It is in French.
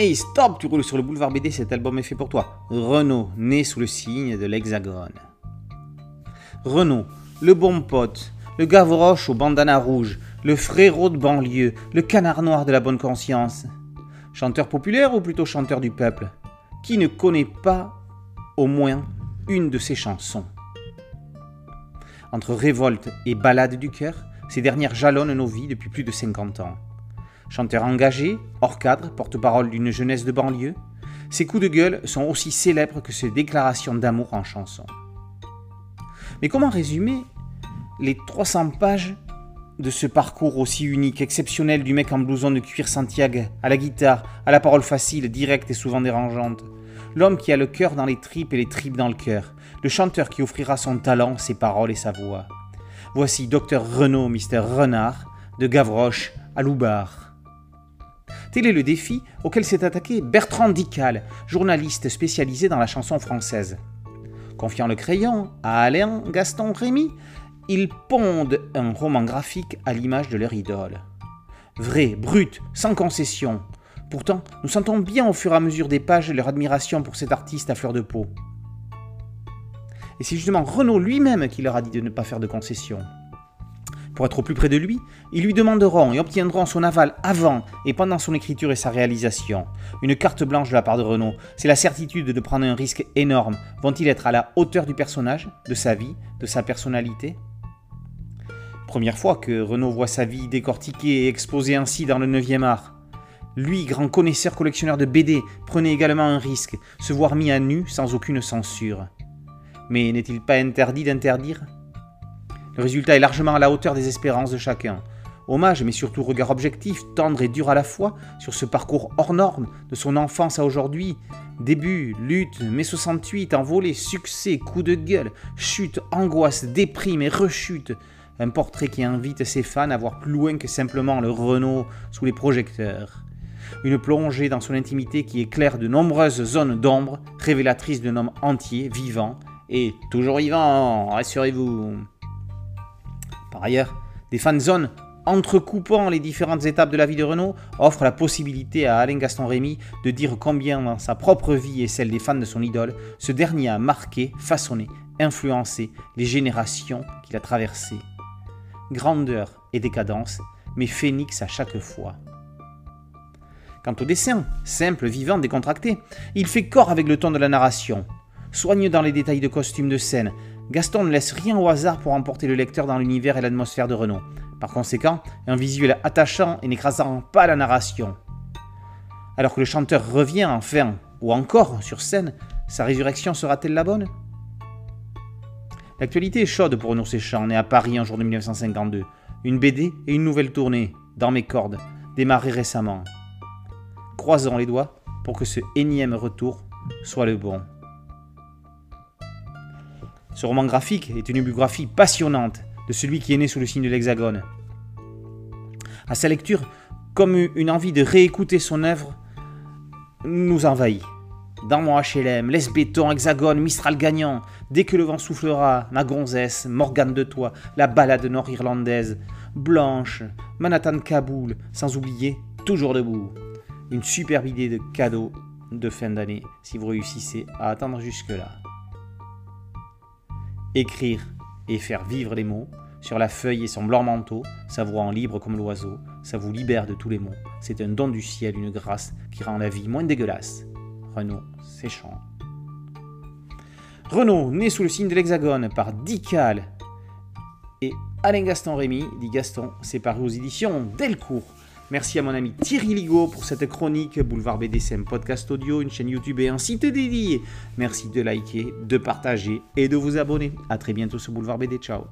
Hey stop, tu roules sur le boulevard BD, cet album est fait pour toi. Renault, né sous le signe de l'hexagone. Renault, le bon pote, le Gavroche au bandana rouge, le frérot de banlieue, le canard noir de la bonne conscience. Chanteur populaire ou plutôt chanteur du peuple? Qui ne connaît pas au moins une de ses chansons? Entre révolte et ballade du cœur, ces dernières jalonnent nos vies depuis plus de 50 ans. Chanteur engagé, hors cadre, porte-parole d'une jeunesse de banlieue, ses coups de gueule sont aussi célèbres que ses déclarations d'amour en chanson. Mais comment résumer les 300 pages de ce parcours aussi unique, exceptionnel du mec en blouson de cuir Santiago, à la guitare, à la parole facile, directe et souvent dérangeante? L'homme qui a le cœur dans les tripes et les tripes dans le cœur. Le chanteur qui offrira son talent, ses paroles et sa voix. Voici Docteur Renaud, Mister Renard, de Gavroche à Loubar. Tel est le défi auquel s'est attaqué Bertrand Dical, journaliste spécialisé dans la chanson française. Confiant le crayon à Alain Gaston Rémy, ils pondent un roman graphique à l'image de leur idole. Vrai, brut, sans concession. Pourtant, nous sentons bien au fur et à mesure des pages leur admiration pour cet artiste à fleur de peau. Et c'est justement Renaud lui-même qui leur a dit de ne pas faire de concessions. Pour être au plus près de lui, ils lui demanderont et obtiendront son aval avant et pendant son écriture et sa réalisation. Une carte blanche de la part de Renaud, c'est la certitude de prendre un risque énorme. Vont-ils être à la hauteur du personnage, de sa vie, de sa personnalité? Première fois que Renaud voit sa vie décortiquée et exposée ainsi dans le 9e art. Lui, grand connaisseur collectionneur de BD, prenait également un risque, se voir mis à nu sans aucune censure. Mais n'est-il pas interdit d'interdire? Le résultat est largement à la hauteur des espérances de chacun. Hommage, mais surtout regard objectif, tendre et dur à la fois, sur ce parcours hors norme, de son enfance à aujourd'hui. Début, lutte, mai 68, envolée, succès, coup de gueule, chute, angoisse, déprime et rechute un portrait qui invite ses fans à voir plus loin que simplement le Renault sous les projecteurs. Une plongée dans son intimité qui éclaire de nombreuses zones d'ombre, révélatrices d'un homme entier, vivant, et toujours vivant, rassurez-vous. Par ailleurs, des fan zones entrecoupant les différentes étapes de la vie de Renault offrent la possibilité à Alain Gaston Rémy de dire combien dans sa propre vie et celle des fans de son idole, ce dernier a marqué, façonné, influencé les générations qu'il a traversées grandeur et décadence, mais phénix à chaque fois. Quant au dessin, simple, vivant, décontracté, il fait corps avec le ton de la narration. Soigne dans les détails de costumes de scène, Gaston ne laisse rien au hasard pour emporter le lecteur dans l'univers et l'atmosphère de Renault. Par conséquent, un visuel attachant et n'écrasant pas la narration. Alors que le chanteur revient enfin, ou encore sur scène, sa résurrection sera-t-elle la bonne? L'actualité est chaude pour Renaud Séchant, né à Paris en jour de 1952. Une BD et une nouvelle tournée, dans mes cordes, démarrée récemment. Croisons les doigts pour que ce énième retour soit le bon. Ce roman graphique est une biographie passionnante de celui qui est né sous le signe de l'Hexagone. À sa lecture, comme une envie de réécouter son œuvre, nous envahit. Dans mon HLM, laisse béton, hexagone, Mistral gagnant, dès que le vent soufflera, ma gonzesse, Morgane de toi, la balade nord-irlandaise, Blanche, Manhattan Kaboul, sans oublier, toujours debout. Une superbe idée de cadeau de fin d'année si vous réussissez à attendre jusque-là. Écrire et faire vivre les mots, sur la feuille et son blanc manteau, sa voix en libre comme l'oiseau, ça vous libère de tous les mots. C'est un don du ciel, une grâce qui rend la vie moins dégueulasse. Renaud Séchant. Renaud, né sous le signe de l'Hexagone par Dical et Alain Gaston Rémy, dit Gaston, c'est paru aux éditions Delcourt. Merci à mon ami Thierry Ligo pour cette chronique. Boulevard BDSM podcast audio, une chaîne YouTube et un site dédié. Merci de liker, de partager et de vous abonner. A très bientôt sur Boulevard BD. Ciao